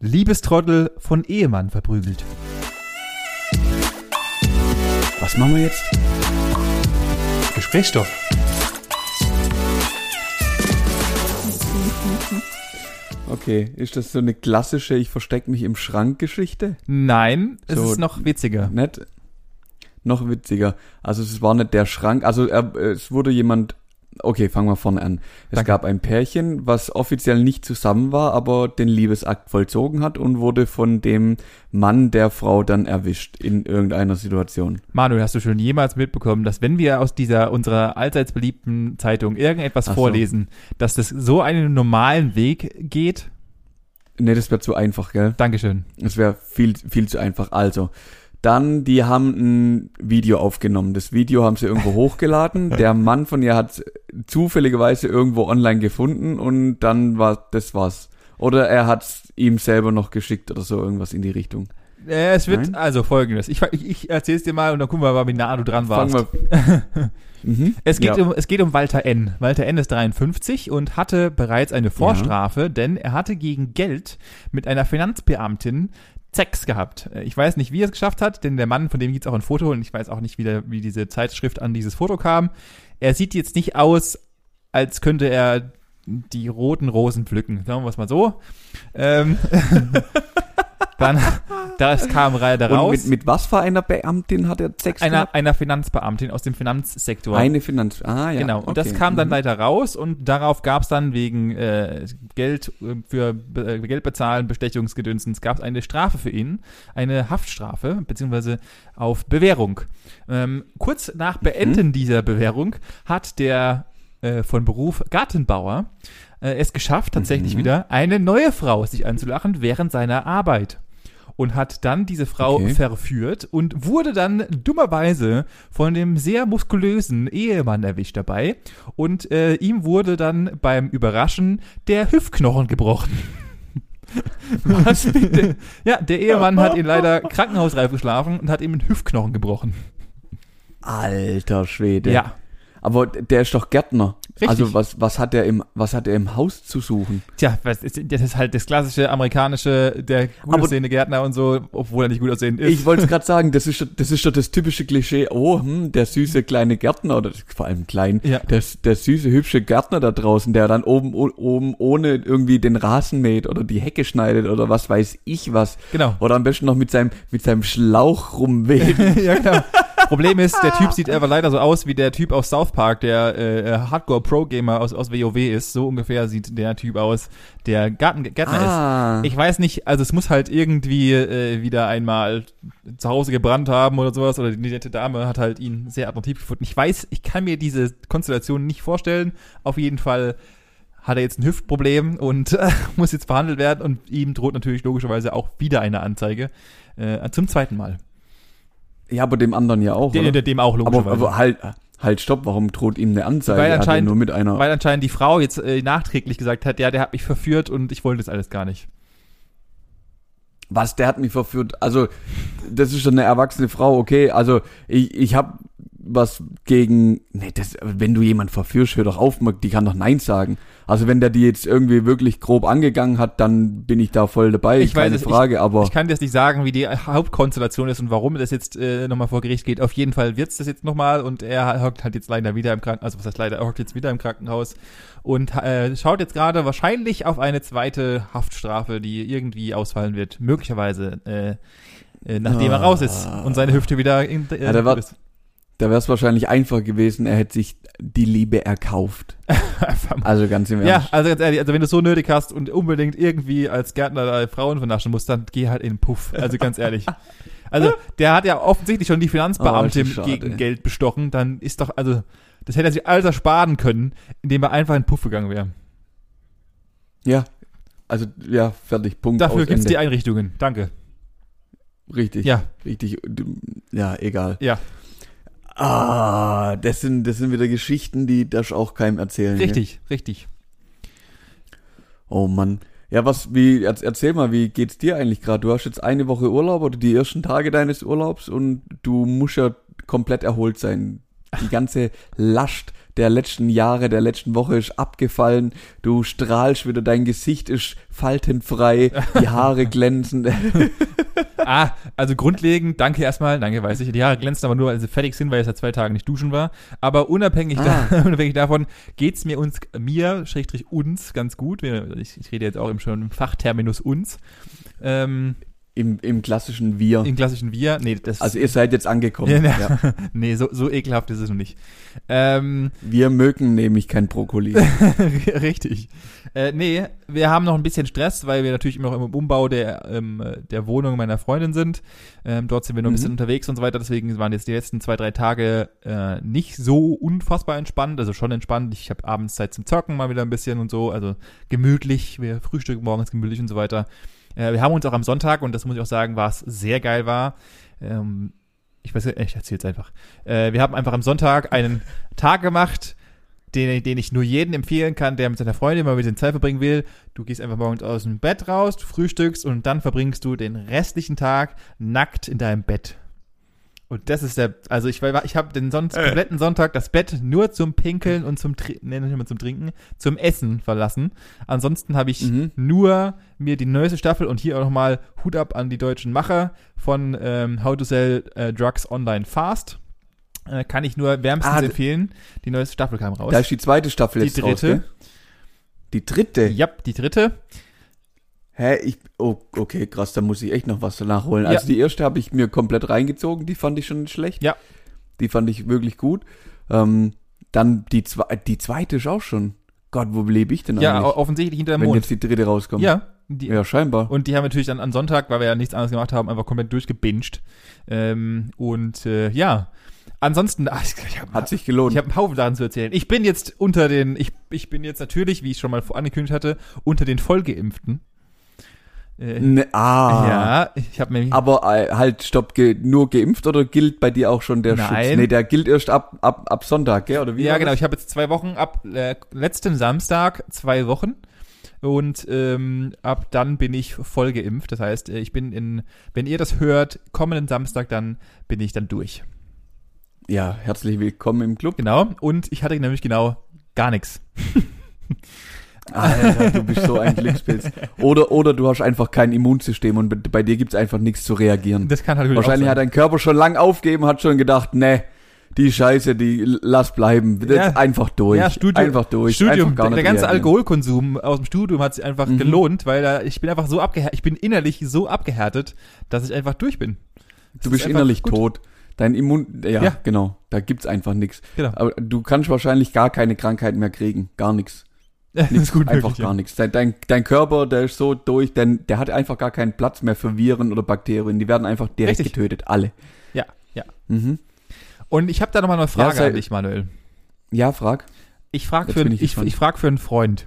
Liebestrottel von Ehemann verprügelt. Was machen wir jetzt? Gesprächsstoff. Okay, ist das so eine klassische Ich verstecke mich im Schrank Geschichte? Nein, es So- ist noch witziger. Nicht? Noch witziger. Also es war nicht der Schrank, also er, es wurde jemand Okay, fangen wir vorne an. Es Danke. gab ein Pärchen, was offiziell nicht zusammen war, aber den Liebesakt vollzogen hat und wurde von dem Mann der Frau dann erwischt in irgendeiner Situation. Manuel, hast du schon jemals mitbekommen, dass wenn wir aus dieser unserer allseits beliebten Zeitung irgendetwas so. vorlesen, dass das so einen normalen Weg geht? Nee, das wäre zu einfach, gell? Dankeschön. Es wäre viel, viel zu einfach. Also, dann, die haben ein Video aufgenommen. Das Video haben sie irgendwo hochgeladen. Der Mann von ihr hat zufälligerweise irgendwo online gefunden und dann war, das war's. Oder er hat ihm selber noch geschickt oder so, irgendwas in die Richtung. Äh, es wird Nein? also folgendes. Ich, ich, ich erzähl's dir mal und dann gucken wir mal, wie nah du dran warst. Fangen wir. mhm. Es geht, Ja. um, es geht um Walter N. Walter N. ist 53 und hatte bereits eine Vorstrafe, denn er hatte gegen Geld mit einer Finanzbeamtin Sex gehabt. Ich weiß nicht, wie er es geschafft hat, denn der Mann, von dem gibt's auch ein Foto und ich weiß auch nicht, wie, der, wie diese Zeitschrift an dieses Foto kam. Er sieht jetzt nicht aus, als könnte er die roten Rosen pflücken. Sagen wir es mal so. Ähm, dann, das kam leider Und raus. mit, mit was für einer Beamtin hat er Sex einer, gehabt? einer Finanzbeamtin aus dem Finanzsektor. Eine Finanz... Ah, ja. Genau, und das okay. kam dann Mhm. leider raus und darauf gab es dann wegen äh, Geld äh, für äh, Geld bezahlen, Bestechungsgedünstens, gab es eine Strafe für ihn, eine Haftstrafe, beziehungsweise auf Bewährung. Ähm, kurz nach Beenden dieser Bewährung hat der äh, von Beruf Gartenbauer äh, es geschafft, tatsächlich Mhm. wieder eine neue Frau sich anzulachen während seiner Arbeit. Und hat dann diese Frau Okay. verführt und wurde dann dummerweise von dem sehr muskulösen Ehemann erwischt dabei. Und äh, ihm wurde dann beim Überraschen der Hüftknochen gebrochen. Was? Ja, der Ehemann hat ihn leider krankenhausreif geschlafen und hat ihm den Hüftknochen gebrochen. Alter Schwede. Ja. Aber der ist doch Gärtner. Richtig. Also was, was hat er im, was hat er im Haus zu suchen? Tja, das ist halt das klassische amerikanische, der gut Aber- aussehende Gärtner und so, obwohl er nicht gut aussehend ist. Ich wollte es gerade sagen, das ist, das ist doch das typische Klischee. Oh, hm, der süße kleine Gärtner oder vor allem klein, Ja. der, der süße hübsche Gärtner da draußen, der dann oben oben ohne irgendwie den Rasen mäht oder die Hecke schneidet oder was weiß ich was. Genau. Oder am besten noch mit seinem mit seinem Schlauch rumweht. ja, genau. Problem ist, der Typ sieht aber leider so aus wie der Typ aus South Park, der äh, Hardcore-Pro-Gamer aus, aus WoW ist. So ungefähr sieht der Typ aus, der Garten, Gärtner ah, ist. Ich weiß nicht, also es muss halt irgendwie äh, wieder einmal zu Hause gebrannt haben oder sowas, oder die nette Dame hat halt ihn sehr attraktiv gefunden. Ich weiß, ich kann mir diese Konstellation nicht vorstellen. Auf jeden Fall hat er jetzt ein Hüftproblem und äh, muss jetzt behandelt werden und ihm droht natürlich logischerweise auch wieder eine Anzeige. Äh, zum zweiten Mal. Ja, aber dem anderen ja auch. Dem, oder? dem auch aber, logischerweise. aber halt, halt, stopp, warum droht ihm eine Anzeige? Weil anscheinend- nur mit einer. Weil anscheinend die Frau jetzt äh, nachträglich gesagt hat, ja, der hat mich verführt und ich wollte das alles gar nicht. Was, der hat mich verführt? Also, das ist schon eine erwachsene Frau, okay. Also, ich, ich habe was gegen. Nee, das, wenn du jemand verführst, hör doch auf, die kann doch Nein sagen. Also, wenn der die jetzt irgendwie wirklich grob angegangen hat, dann bin ich da voll dabei, Ich weiß keine es, Frage, aber. Ich kann dir jetzt nicht sagen, wie die Hauptkonstellation ist und warum das jetzt äh, nochmal vor Gericht geht. Auf jeden Fall wird's das jetzt nochmal und er hockt halt jetzt leider wieder im Krankenhaus, also was heißt leider, er hockt jetzt wieder im Krankenhaus und äh, schaut jetzt gerade wahrscheinlich auf eine zweite Haftstrafe, die irgendwie ausfallen wird. Möglicherweise, äh, äh, nachdem er Ah. raus ist und seine Hüfte wieder in, äh, Ja, der war- ist. Da wäre es wahrscheinlich einfach gewesen, er hätte sich die Liebe erkauft. Also ganz im Ja, Ernst. also ganz ehrlich, also wenn du es so nötig hast und unbedingt irgendwie als Gärtner Frauen vernaschen musst, dann geh halt in den Puff. Also ganz ehrlich. Also der hat ja offensichtlich schon die Finanzbeamtin Oh, gegen Geld bestochen, dann ist doch, also das hätte er sich alles ersparen können, indem er einfach in den Puff gegangen wäre. Ja. Also, ja, fertig, Punkt. Dafür gibt's Ende. die Einrichtungen. Danke. Richtig. Ja, Richtig. Ja, egal. ja, Ah, das sind, das sind wieder Geschichten, die das auch keinem erzählen. richtig, richtig. Oh Mann. Ja, was, wie, erz- erzähl mal, wie geht's dir eigentlich gerade? Du hast jetzt eine Woche Urlaub oder die ersten Tage deines Urlaubs und du musst ja komplett erholt sein. Die ganze Last der letzten Jahre, der letzten Woche ist abgefallen. Du strahlst wieder, dein Gesicht ist faltenfrei, die Haare glänzen. ah, also grundlegend, danke erstmal, danke, weiß ich. Die Haare glänzen aber nur, weil sie fertig sind, weil ich seit zwei Tagen nicht duschen war. Aber unabhängig, ah. da, unabhängig davon geht's mir uns, mir, schrägstrich uns, ganz gut. Ich, ich rede jetzt auch im schon im Fachterminus uns. Ähm, im, Im klassischen Wir. Im klassischen Wir, nee, das. Also ihr seid jetzt angekommen. Ja, ja. nee, so, so ekelhaft ist es noch nicht. Ähm, wir mögen nämlich kein Brokkoli. Richtig. Äh, nee, wir haben noch ein bisschen Stress, weil wir natürlich immer noch im Umbau der, ähm, der Wohnung meiner Freundin sind. Ähm, dort sind wir noch ein bisschen mhm. unterwegs und so weiter. Deswegen waren jetzt die letzten zwei, drei Tage äh, nicht so unfassbar entspannt. Also schon entspannt. Ich habe abends Zeit zum Zocken mal wieder ein bisschen und so. Also gemütlich. Wir frühstücken morgens gemütlich und so weiter. Äh, wir haben uns auch am Sonntag, und das muss ich auch sagen, was sehr geil war, ähm, ich weiß nicht, ich erzähl's einfach. Äh, wir haben einfach am Sonntag einen Tag gemacht, den, den ich nur jedem empfehlen kann, der mit seiner Freundin mal mit den Zeit verbringen will. Du gehst einfach morgens aus dem Bett raus, du frühstückst und dann verbringst du den restlichen Tag nackt in deinem Bett. Und das ist der, also ich, ich habe den Son äh. kompletten Sonntag das Bett nur zum Pinkeln und zum, nee, nicht mal zum Trinken, zum Essen verlassen. Ansonsten habe ich mhm. nur mir die neueste Staffel und hier auch nochmal Hut ab an die deutschen Macher von ähm, How to Sell äh, Drugs Online Fast. Äh, kann ich nur wärmstens ah, empfehlen. Die neueste Staffel kam raus. Da ist die zweite Staffel die jetzt dritte. raus, gell? Die dritte? Ja, die dritte. Hä, ich, oh, okay, krass, da muss ich echt noch was danach holen. Also ja. die erste habe ich mir komplett reingezogen, die fand ich schon nicht schlecht. Ja. Die fand ich wirklich gut. Ähm, dann die, zwe die zweite ist auch schon. Gott, wo lebe ich denn ja, eigentlich? Ja, offensichtlich hinter dem Wenn Mond. jetzt die dritte rauskommt. Ja. Die, ja, scheinbar. Und die haben natürlich dann am Sonntag, weil wir ja nichts anderes gemacht haben, einfach komplett durchgebinged. Ähm, und äh, ja, Ansonsten, ach, ich hab, hat sich gelohnt. Ich habe einen Haufen Sachen zu erzählen. Ich bin jetzt unter den, ich, ich bin jetzt natürlich, wie ich schon mal angekündigt hatte, unter den Vollgeimpften. Äh, ne, ah. Ja, ich habe mir. Aber äh, halt, stopp, ge nur geimpft oder gilt bei dir auch schon der Nein. Schutz? Nee, der gilt erst ab, ab, ab Sonntag, gell? Oder wie? Ja, genau. Ich habe jetzt zwei Wochen ab äh, letzten Samstag zwei Wochen. Und ähm, ab dann bin ich voll geimpft. Das heißt, äh, ich bin in, wenn ihr das hört, kommenden Samstag, dann bin ich dann durch. Ja, herzlich willkommen im Club. Genau. Und ich hatte nämlich genau gar nichts. Alter, du bist so ein Glückspilz. Oder, oder du hast einfach kein Immunsystem und bei dir gibt's einfach nichts zu reagieren. Das kann halt Wahrscheinlich hat dein Körper schon lang aufgeben, hat schon gedacht, ne, die Scheiße, die lass bleiben. Ja. Einfach durch. Ja, Studium, einfach durch. Studium, einfach der ganze reagieren. Alkoholkonsum aus dem Studium hat sich einfach mhm. gelohnt, weil da, ich bin einfach so abgehärtet, ich bin innerlich so abgehärtet, dass ich einfach durch bin. Das du bist innerlich gut. tot. Dein Immun, ja, ja. genau, da gibt's einfach nichts. Genau. Aber du kannst wahrscheinlich gar keine Krankheit mehr kriegen, gar nichts. Nichts gut einfach möglich, gar ja. nichts. Dein, dein, dein, Körper, der ist so durch, denn der hat einfach gar keinen Platz mehr für Viren oder Bakterien. Die werden einfach direkt Richtig. getötet, alle. Ja, ja. Mhm. Und ich habe da nochmal eine Frage ja, an dich, Manuel. Ja, frag. Ich frage für, ich, ich, ich frag für einen Freund.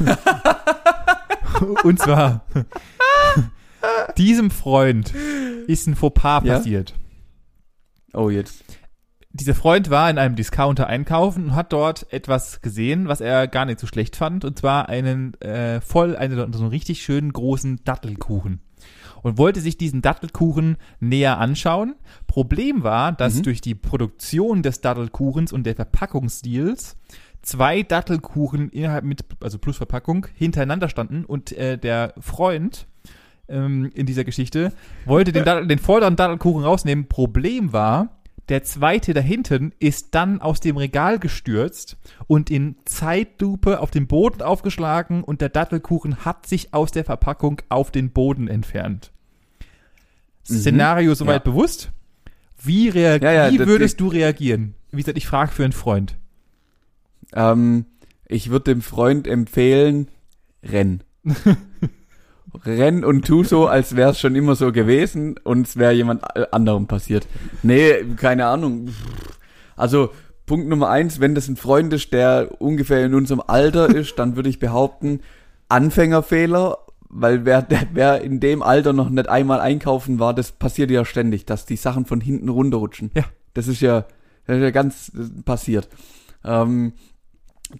Und zwar, diesem Freund ist ein Fauxpas ja? passiert. Oh, jetzt dieser Freund war in einem Discounter einkaufen und hat dort etwas gesehen, was er gar nicht so schlecht fand, und zwar einen äh, voll, einen, so einen richtig schönen großen Dattelkuchen. Und wollte sich diesen Dattelkuchen näher anschauen. Problem war, dass mhm. durch die Produktion des Dattelkuchens und der Verpackungsstils zwei Dattelkuchen innerhalb mit, also plus Verpackung, hintereinander standen und äh, der Freund ähm, in dieser Geschichte wollte den, Dattel, den vorderen Dattelkuchen rausnehmen. Problem war, der zweite da hinten ist dann aus dem Regal gestürzt und in Zeitlupe auf den Boden aufgeschlagen und der Dattelkuchen hat sich aus der Verpackung auf den Boden entfernt. Mhm. Szenario soweit ja. bewusst? Wie, ja, ja, wie würdest du reagieren? Wie gesagt, ich frage für einen Freund. Ähm, ich würde dem Freund empfehlen, renn. renn und tu so, als wäre es schon immer so gewesen und es wäre jemand anderem passiert. Nee, keine Ahnung. Also Punkt Nummer eins, wenn das ein Freund ist, der ungefähr in unserem Alter ist, dann würde ich behaupten, Anfängerfehler, weil wer, wer in dem Alter noch nicht einmal einkaufen war, das passiert ja ständig, dass die Sachen von hinten runterrutschen. Ja. Das ist ja, das ist ja ganz passiert. Ähm,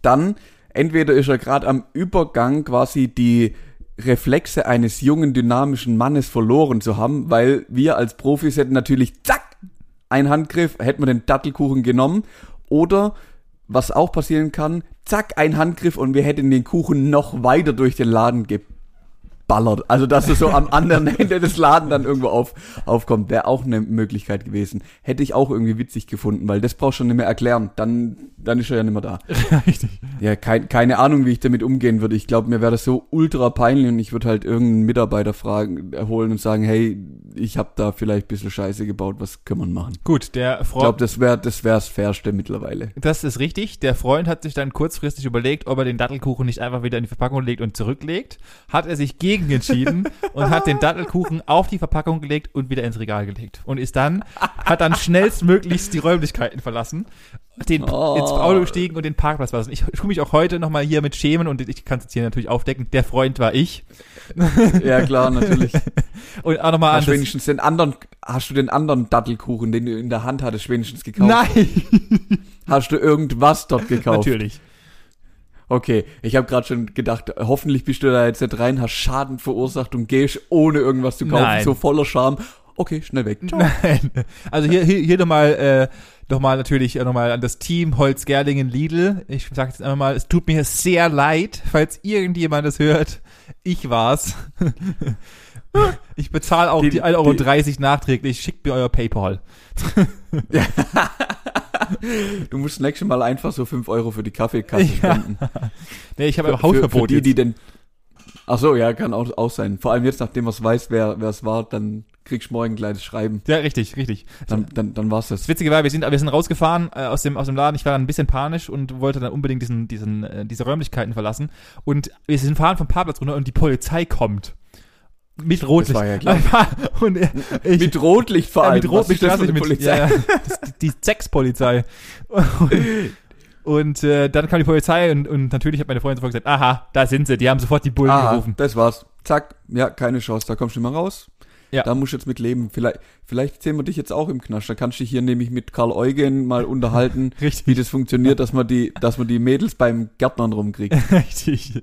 dann, entweder ist er gerade am Übergang quasi die Reflexe eines jungen, dynamischen Mannes verloren zu haben, weil wir als Profis hätten natürlich zack ein Handgriff, hätten wir den Dattelkuchen genommen. Oder was auch passieren kann, zack, ein Handgriff und wir hätten den Kuchen noch weiter durch den Laden geballert. Also, dass er so am anderen Ende des Laden dann irgendwo auf, aufkommt, wäre auch eine Möglichkeit gewesen. Hätte ich auch irgendwie witzig gefunden, weil das brauchst du nicht mehr erklären. Dann, dann ist er ja nicht mehr da. Richtig. Ja, kein, keine Ahnung, wie ich damit umgehen würde. Ich glaube, mir wäre das so ultra peinlich und ich würde halt irgendeinen Mitarbeiter fragen, erholen und sagen, hey, ich habe da vielleicht ein bisschen Scheiße gebaut, was kann man machen? Gut, der Ich Freund. glaube, das wäre das wär's Fairste mittlerweile. Das ist richtig. Der Freund hat sich dann kurzfristig überlegt, ob er den Dattelkuchen nicht einfach wieder in die Verpackung legt und zurücklegt. Hat er sich gegen entschieden und hat den Dattelkuchen auf die Verpackung gelegt und wieder ins Regal gelegt. Und ist dann, hat dann schnellstmöglichst die Räumlichkeiten verlassen, den, Oh. ins Auto gestiegen und den Parkplatz verlassen. Ich tue mich auch heute nochmal hier mit schämen und ich kann es jetzt hier natürlich aufdecken. Der Freund war ich. Ja, klar, natürlich. Und auch nochmal an Hast du das, wenigstens den anderen, hast du den anderen Dattelkuchen, den du in der Hand hattest, wenigstens gekauft? Nein! Hast du irgendwas dort gekauft? Natürlich. Okay, ich habe gerade schon gedacht, hoffentlich bist du da jetzt nicht rein, hast Schaden verursacht und gehst ohne irgendwas zu kaufen, Nein. so voller Scham. Okay, schnell weg. Ciao. Nein. Also hier, hier, hier nochmal, äh, nochmal natürlich äh, nochmal an das Team Holz-Gerlingen Lidl. Ich sage jetzt einfach mal, es tut mir sehr leid, falls irgendjemand das hört. Ich war's. Ich bezahle auch Die- die, 1,30 Euro nachträglich. Schickt mir euer PayPal. Du musst nächstes Mal einfach so 5 Euro für die Kaffeekasse Ja. spenden. Nee, ich habe Für, aber für, für Hausverbot die, die denn. Ach so, ja, kann auch, auch sein. Vor allem jetzt, nachdem man weiß, wer wer es war, dann kriegst du morgen ein kleines Schreiben. Ja, richtig, richtig. Dann, dann, dann war's das. Das Witzige war, wir sind, wir sind rausgefahren äh, aus, dem, aus dem Laden. Ich war dann ein bisschen panisch und wollte dann unbedingt diesen, diesen, äh, diese Räumlichkeiten verlassen. Und wir sind fahren vom Parkplatz runter und die Polizei kommt. Mit Rotlicht. ja klar. und ich, Mit Rotlicht vor ja, allem. mit Was Rotlicht, das mit, mit, ja, ja, das, die Sexpolizei. Und äh, dann kam die Polizei und, und natürlich hat meine Freundin sofort gesagt, aha, da sind sie, die haben sofort die Bullen Ah, gerufen. das war's. Zack, ja, keine Chance, da kommst du mehr raus. Ja. Da musst du jetzt mit leben. Vielleicht, vielleicht sehen wir dich jetzt auch im Knast. Da kannst du dich hier nämlich mit Karl Eugen mal unterhalten, Richtig. wie das funktioniert, dass man die, dass man die Mädels beim Gärtnern rumkriegt. Richtig.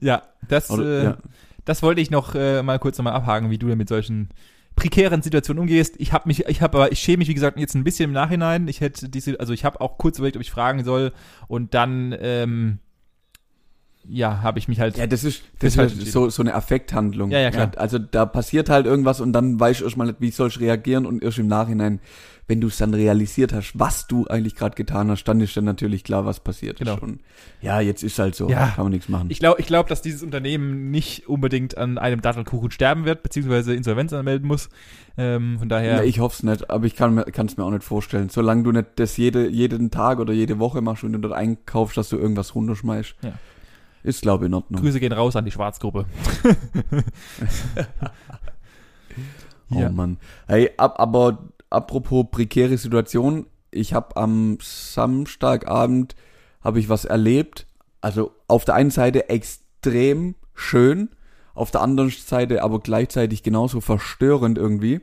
Ja, das, Oder, äh, ja. Das wollte ich noch äh, mal kurz nochmal abhaken, wie du denn mit solchen prekären Situationen umgehst. Ich habe mich, ich habe aber, ich schäme mich wie gesagt jetzt ein bisschen im Nachhinein. Ich hätte diese, also ich habe auch kurz überlegt, ob ich fragen soll und dann, ähm, ja, habe ich mich halt. Ja, das ist, Das das halt ist so, so eine Affekthandlung. Ja, ja, klar. also da passiert halt irgendwas und dann weißt du erstmal nicht, wie sollst du reagieren und erst im Nachhinein, wenn du es dann realisiert hast, was du eigentlich gerade getan hast, dann ist dann natürlich klar, was passiert Genau. ist. Und ja, jetzt ist halt so, Ja. kann man nichts machen. Ich glaube, ich glaub, dass dieses Unternehmen nicht unbedingt an einem Dattelkuchen sterben wird, beziehungsweise Insolvenz anmelden muss. Ähm, von daher. Ja. Ich hoffe es nicht, aber ich kann es mir auch nicht vorstellen. Solange du nicht das jede, jeden Tag oder jede Woche machst und du dort einkaufst, dass du irgendwas runterschmeißt, Ja. ist glaube ich in Ordnung. Grüße gehen raus an die Schwarzgruppe. Oh Ja. Mann. Hey, ab, aber apropos prekäre Situation, ich habe am Samstagabend habe ich was erlebt. Also auf der einen Seite extrem schön, auf der anderen Seite aber gleichzeitig genauso verstörend irgendwie.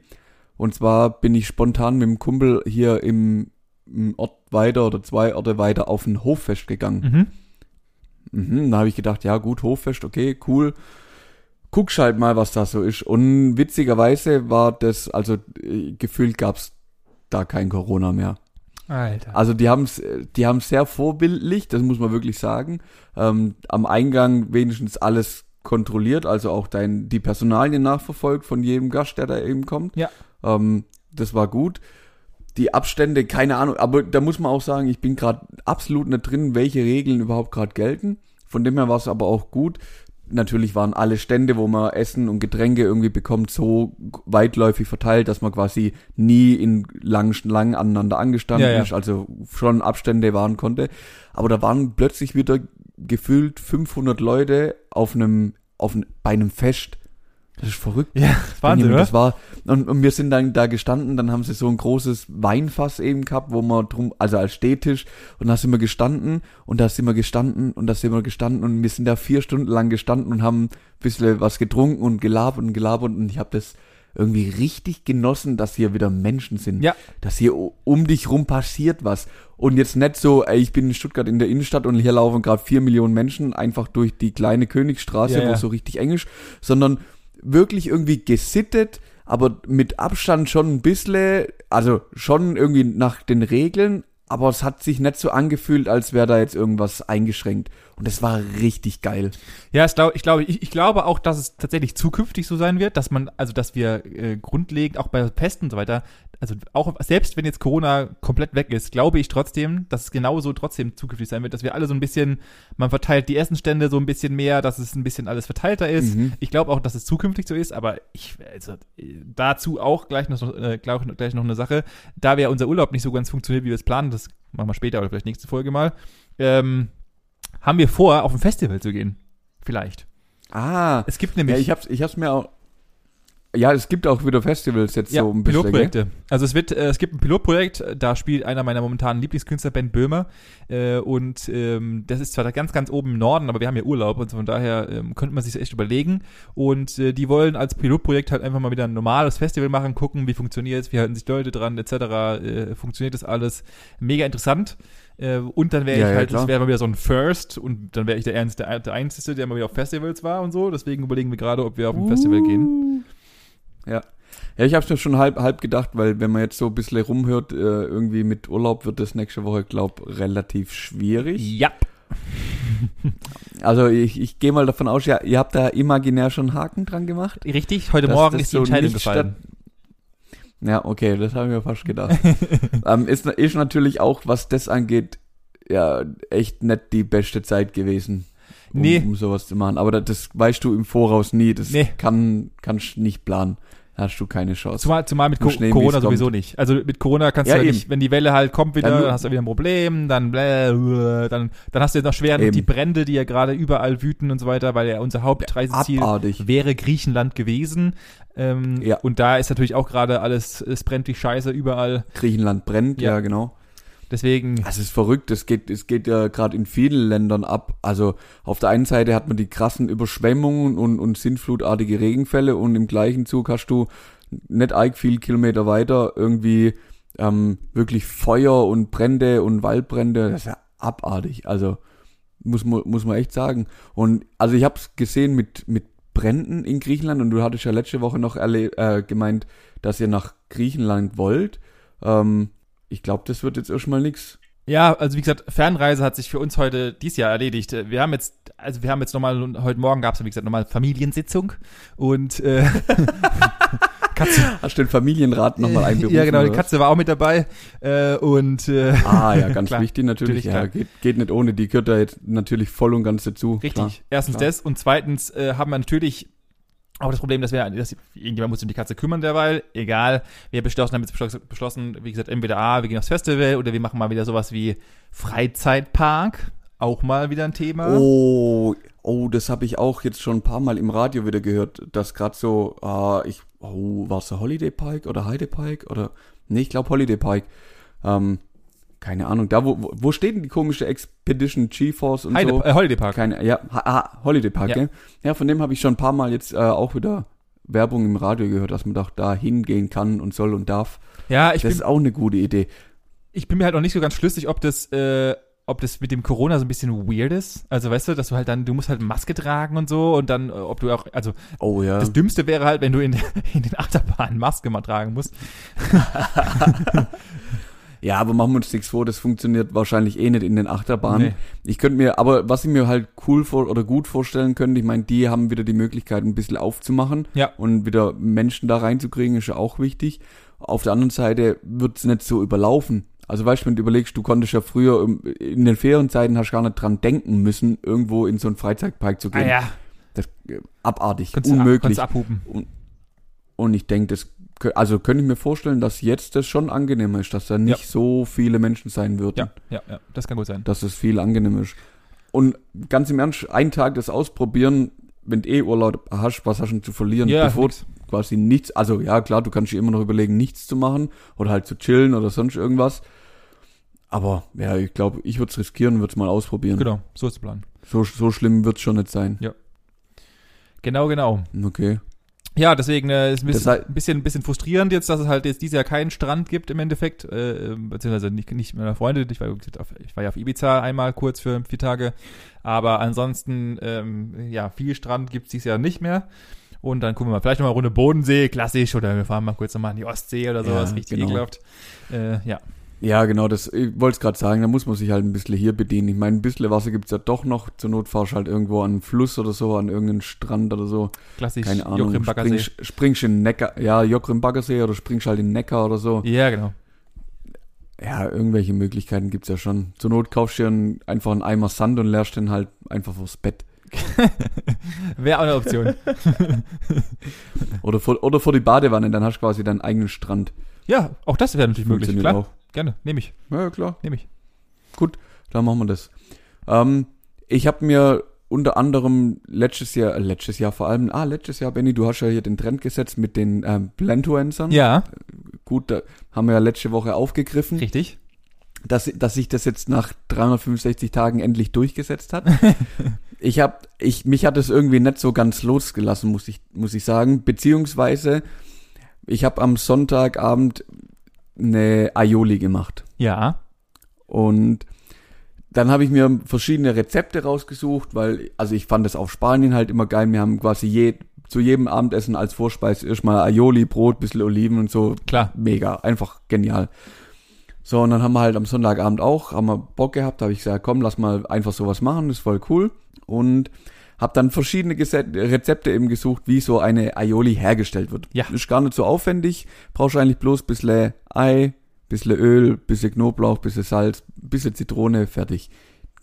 Und zwar bin ich spontan mit dem Kumpel hier im, im Ort weiter oder zwei Orte weiter auf ein Hoffest gegangen. Mhm. Mhm, da habe ich gedacht, ja gut, Hoffest, okay, cool. Guckst halt mal, was da so ist. Und witzigerweise war das, also äh, gefühlt gab's da kein Corona mehr. Alter. Also die haben's, die haben's sehr vorbildlich, das muss man wirklich sagen. Ähm, am Eingang wenigstens alles kontrolliert, also auch dein, die Personalien nachverfolgt von jedem Gast, der da eben kommt. Ja. Ähm, das war gut. Die Abstände, keine Ahnung, aber da muss man auch sagen, ich bin gerade absolut nicht drin, welche Regeln überhaupt gerade gelten. Von dem her war es aber auch gut. Natürlich waren alle Stände, wo man Essen und Getränke irgendwie bekommt, so weitläufig verteilt, dass man quasi nie in langen Schlangen aneinander angestanden Ja, ja. ist, also schon Abstände wahren konnte. Aber da waren plötzlich wieder gefühlt 500 Leute auf einem, auf bei einem Fest. Das ist verrückt. ja, Wahnsinn, oder? Das war, und, und wir sind dann da gestanden, dann haben sie so ein großes Weinfass eben gehabt, wo man drum, also als Stehtisch, und da sind wir gestanden, und da sind wir gestanden, und da sind wir gestanden, und wir sind da vier Stunden lang gestanden und haben ein bisschen was getrunken und gelabert und gelabert, und ich habe das irgendwie richtig genossen, dass hier wieder Menschen sind. Ja. Dass hier um dich rum passiert was. Und jetzt nicht so, ey, ich bin in Stuttgart in der Innenstadt und hier laufen gerade vier Millionen Menschen einfach durch die kleine Königsstraße, Ja, wo ja. es so richtig eng ist, sondern wirklich irgendwie gesittet, aber mit Abstand schon ein bisschen, also schon irgendwie nach den Regeln, aber es hat sich nicht so angefühlt, als wäre da jetzt irgendwas eingeschränkt. Und das war richtig geil. Ja, ich glaube, ich glaube, ich, ich glaube auch, dass es tatsächlich zukünftig so sein wird, dass man, also dass wir äh, grundlegend auch bei Pesten und so weiter, also auch selbst wenn jetzt Corona komplett weg ist, glaube ich trotzdem, dass es genauso trotzdem zukünftig sein wird, dass wir alle so ein bisschen, man verteilt die Essenstände so ein bisschen mehr, dass es ein bisschen alles verteilter ist. Mhm. Ich glaube auch, dass es zukünftig so ist, aber ich, also dazu auch gleich noch, äh, gleich, gleich noch eine Sache, da wir unser Urlaub nicht so ganz funktioniert, wie wir es planen, das machen wir später oder vielleicht nächste Folge mal, ähm, haben wir vor, auf ein Festival zu gehen. Vielleicht. Ah, Es gibt nämlich ja, ich hab's, ich hab's mir auch. Ja, es gibt auch wieder Festivals jetzt ja, so ein bisschen. Pilotprojekte. Also es wird, äh, es gibt ein Pilotprojekt, da spielt einer meiner momentanen Lieblingskünstler, Ben Böhmer. Äh, und ähm, das ist zwar da ganz, ganz oben im Norden, aber wir haben ja Urlaub und von daher ähm, könnte man sich das echt überlegen. Und äh, die wollen als Pilotprojekt halt einfach mal wieder ein normales Festival machen, gucken, wie funktioniert es, wie halten sich Leute dran, etc. Äh, funktioniert das alles. Mega interessant. Äh, und dann wäre Ja, ich ja, halt, das klar. wäre mal wieder so ein First und dann wäre ich der, Ernst, der, der Einzige, der mal wieder auf Festivals war und so. Deswegen überlegen wir gerade, ob wir auf ein Festival gehen. Ja. Ja, ich hab's mir schon halb, halb gedacht, weil wenn man jetzt so ein bisschen rumhört, äh, irgendwie mit Urlaub wird das nächste Woche, glaub, relativ schwierig. Ja. Also ich, ich gehe mal davon aus, ja, ihr habt da imaginär schon einen Haken dran gemacht. Richtig, heute Dass Morgen das ist die so Entscheidung gefallen. Ja, okay, das habe ich mir fast gedacht. ähm, ist, ist natürlich auch, was das angeht, ja, echt nicht die beste Zeit gewesen, um, Nee. um sowas zu machen. Aber das, das weißt du im Voraus nie. Das Nee. kann, kannst nicht planen. Hast du keine Chance. Zumal, zumal mit Co schnell, Corona es sowieso kommt. nicht. Also mit Corona kannst Ja, du ja nicht, wenn die Welle halt kommt wieder, dann hast du wieder ein Problem, dann blä, dann, dann hast du jetzt noch schwer die Brände, die ja gerade überall wüten und so weiter, weil ja unser Hauptreiseziel Abartig. wäre Griechenland gewesen. Ähm, Ja. Und da ist natürlich auch gerade alles, es brennt wie Scheiße überall. Griechenland brennt, ja, Ja. genau. Deswegen, Das ist verrückt, es geht, es geht ja gerade in vielen Ländern ab. Also auf der einen Seite hat man die krassen Überschwemmungen und, und sintflutartige Regenfälle und im gleichen Zug hast du nicht arg viel Kilometer weiter irgendwie ähm, wirklich Feuer und Brände und Waldbrände. Das ist ja abartig. Also muss man, muss man echt sagen. Und also ich habe es gesehen mit, mit Bränden in Griechenland und du hattest ja letzte Woche noch äh, gemeint, dass ihr nach Griechenland wollt. Ähm, ich glaube, das wird jetzt erstmal nix. ja, also wie gesagt, Fernreise hat sich für uns heute dieses Jahr erledigt. Wir haben jetzt, also wir haben jetzt nochmal, heute Morgen gab es, wie gesagt, nochmal Familiensitzung und äh, Katze, Hast du den Familienrat nochmal einberufen? Ja, genau, die? Katze war auch mit dabei. Äh, und äh, Ah, ja, ganz Klar, wichtig natürlich. natürlich, ja, geht, geht nicht ohne. Die gehört da jetzt natürlich voll und ganz dazu. richtig. Klar. Erstens klar. das und zweitens äh, haben wir natürlich auch das Problem, dass wir, dass irgendjemand muss sich um die Katze kümmern derweil. Egal, wir beschlossen, haben jetzt beschlossen, wie gesagt, entweder A, wir gehen aufs Festival oder wir machen mal wieder sowas wie Freizeitpark. Auch mal wieder ein Thema. Oh, oh, das habe ich auch jetzt schon ein paar Mal im Radio wieder gehört, dass gerade so, ah, ich, oh, war es der Holiday Pike oder Heide Pike oder, nee, ich glaube Holiday Pike. Ähm, keine Ahnung, da wo, wo- steht denn die komische Expedition GeForce und Heide, so? äh, Holiday Park. Keine, ja, ha, Holiday Park, Ja. ja. Ja, von dem habe ich schon ein paar Mal jetzt äh, auch wieder Werbung im Radio gehört, dass man doch da hingehen kann und soll und darf. Ja, ich das bin, ist auch eine gute Idee. ich bin mir halt noch nicht so ganz schlüssig, ob das, äh, ob das mit dem Corona so ein bisschen weird ist. Also weißt du, dass du halt dann, du musst halt Maske tragen und so und dann, äh, ob du auch, also Oh ja. Das Dümmste wäre halt, wenn du in, in den Achterbahnen Maske mal tragen musst. Ja, aber machen wir uns nichts vor, das funktioniert wahrscheinlich eh nicht in den Achterbahnen. Nee. Ich könnte mir, aber was ich mir halt cool vor oder gut vorstellen könnte, ich meine, die haben wieder die Möglichkeit, ein bisschen aufzumachen Ja. und wieder Menschen da reinzukriegen, ist ja auch wichtig. Auf der anderen Seite wird's nicht so überlaufen. Also weißt du, wenn du überlegst, du konntest ja früher in den Ferienzeiten hast du gar nicht dran denken müssen, irgendwo in so einen Freizeitpark zu Ah gehen. ja, Das äh, abartig, kannst du, unmöglich. kannst du abhupen. Und ich denke, das also könnte ich mir vorstellen, dass jetzt das schon angenehmer ist, dass da nicht so viele Menschen sein würden. Ja, ja, ja, das kann gut sein. dass es viel angenehmer ist. Und ganz im Ernst, einen Tag das ausprobieren, wenn du eh Urlaub hast, was hast du zu verlieren, Ja, bevor nix. quasi nichts, also ja klar, du kannst dir immer noch überlegen, nichts zu machen oder halt zu chillen oder sonst irgendwas. Aber ja, ich glaube, ich würde es riskieren, würde es mal ausprobieren. Genau, so ist der Plan. So, so schlimm wird es schon nicht sein. Genau, genau. Okay. Ja, deswegen äh, ist ein bisschen, ein bisschen, ein bisschen frustrierend jetzt, dass es halt jetzt dieses Jahr keinen Strand gibt im Endeffekt, äh, beziehungsweise nicht, nicht meiner Freunde. Ich war, auf, ich war ja auf Ibiza einmal kurz für vier Tage, aber ansonsten, ähm, ja, viel Strand gibt's dieses Jahr nicht mehr. Und dann gucken wir mal, vielleicht nochmal Runde Bodensee, klassisch, oder wir fahren mal kurz nochmal in die Ostsee oder sowas, Ja, richtig genau. ekelhaft. Äh, ja. Ja, genau, das, ich wollte es gerade sagen, da muss man sich halt ein bisschen hier bedienen. Ich meine, ein bisschen Wasser gibt's ja doch noch. Zur Not fahrst du halt irgendwo an einen Fluss oder so, an irgendeinen Strand oder so. Klassisch Keine Ahnung. Joachim Baggersee. Springst, springst in den Neckar, ja, Joachim Baggersee oder springst halt in den Neckar oder so. Ja, genau. Ja, irgendwelche Möglichkeiten gibt's ja schon. Zur Not kaufst du dir einfach einen Eimer Sand und leerst den halt einfach vors Bett. Wäre auch eine Option. Oder vor, oder vor die Badewanne, dann hast du quasi deinen eigenen Strand. ja, auch das wäre natürlich möglich. Klar, auch. Gerne, nehme ich, Ja, klar. nehme ich. Dann machen wir das. Ähm, ich habe mir unter anderem letztes Jahr, äh, letztes Jahr vor allem, ah, letztes Jahr, Benny, du hast ja hier den Trend gesetzt mit den ähm, Blentuensern. Ja, Gut, da haben wir ja letzte Woche aufgegriffen, richtig. dass, dass sich das jetzt nach 365 Tagen endlich durchgesetzt hat. ich habe, ich, mich hat es irgendwie nicht so ganz losgelassen, muss ich, muss ich sagen. Beziehungsweise, ich habe am Sonntagabend eine Aioli gemacht. Ja, Und dann habe ich mir verschiedene Rezepte rausgesucht, weil, also ich fand das auf Spanien halt immer geil. Wir haben quasi je, zu jedem Abendessen als Vorspeise erstmal Aioli, Brot, bisschen Oliven und so. klar. Mega, einfach genial. So, und dann haben wir halt am Sonntagabend auch, haben wir Bock gehabt, habe ich gesagt, komm, lass mal einfach sowas machen, ist voll cool. Und habe dann verschiedene Rezepte eben gesucht, wie so eine Aioli hergestellt wird. Ja. Ist gar nicht so aufwendig, brauchst eigentlich bloß bisschen Ei, bisschen Öl, bisschen Knoblauch, bisschen Salz, bisschen Zitrone, fertig.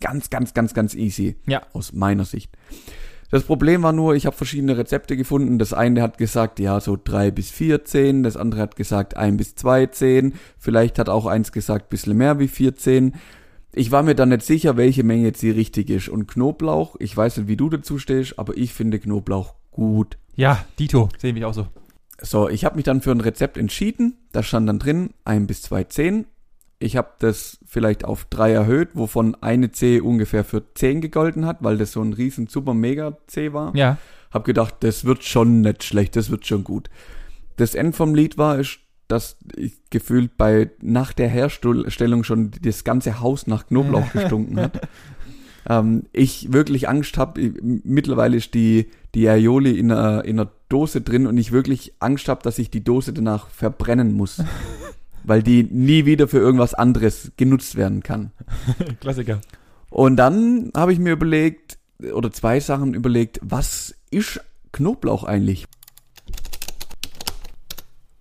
Ganz, ganz, ganz, ganz easy. Ja. Aus meiner Sicht. Das Problem war nur, ich habe verschiedene Rezepte gefunden. Das eine hat gesagt, ja, so drei bis vier Zehen. Das andere hat gesagt, ein bis zwei Zehen. Vielleicht hat auch eins gesagt, bisschen mehr wie vier Zehen. Ich war mir dann nicht sicher, welche Menge jetzt die richtige ist. Und Knoblauch, ich weiß nicht, wie du dazu stehst, aber ich finde Knoblauch gut. Ja, Dito, sehen wir auch so. So, ich habe mich dann für ein Rezept entschieden. Da stand dann drin ein bis zwei Zehen. Ich habe das vielleicht auf drei erhöht, wovon eine Zehe ungefähr für zehn gegolten hat, weil das so ein riesen super mega Zeh war. Ja, Hab gedacht, das wird schon nicht schlecht, das wird schon gut. Das End vom Lied war, ist, dass ich gefühlt bei nach der Herstellung schon das ganze Haus nach Knoblauch gestunken hat. Ähm, ich wirklich Angst habe, mittlerweile ist die, die Aioli in einer, in einer Dose drin und ich wirklich Angst habe, dass ich die Dose danach verbrennen muss. weil die nie wieder für irgendwas anderes genutzt werden kann. Klassiker. Und dann habe ich mir überlegt, oder zwei Sachen überlegt, was ist Knoblauch eigentlich?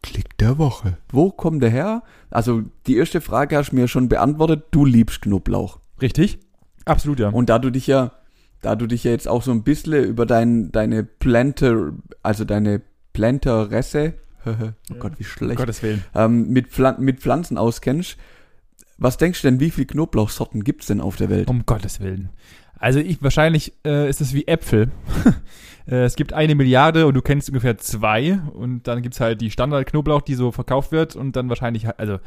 Klick der Woche. Wo kommt der her? Also die erste Frage hast du mir schon beantwortet, du liebst Knoblauch. Richtig? Absolut, ja. Und da du dich ja, da du dich ja jetzt auch so ein bisschen über dein, deine Planter, also deine Planterresse, oh Gott, wie um schlecht, Gottes Willen. ähm, mit, Pflan mit Pflanzen auskennst, was denkst du denn, wie viel Knoblauchsorten gibt's denn auf der Welt? Um Gottes Willen. Also ich wahrscheinlich äh, ist es wie Äpfel. äh, es gibt eine Milliarde und du kennst ungefähr zwei und dann gibt's halt die Standard-Knoblauch, die so verkauft wird und dann wahrscheinlich also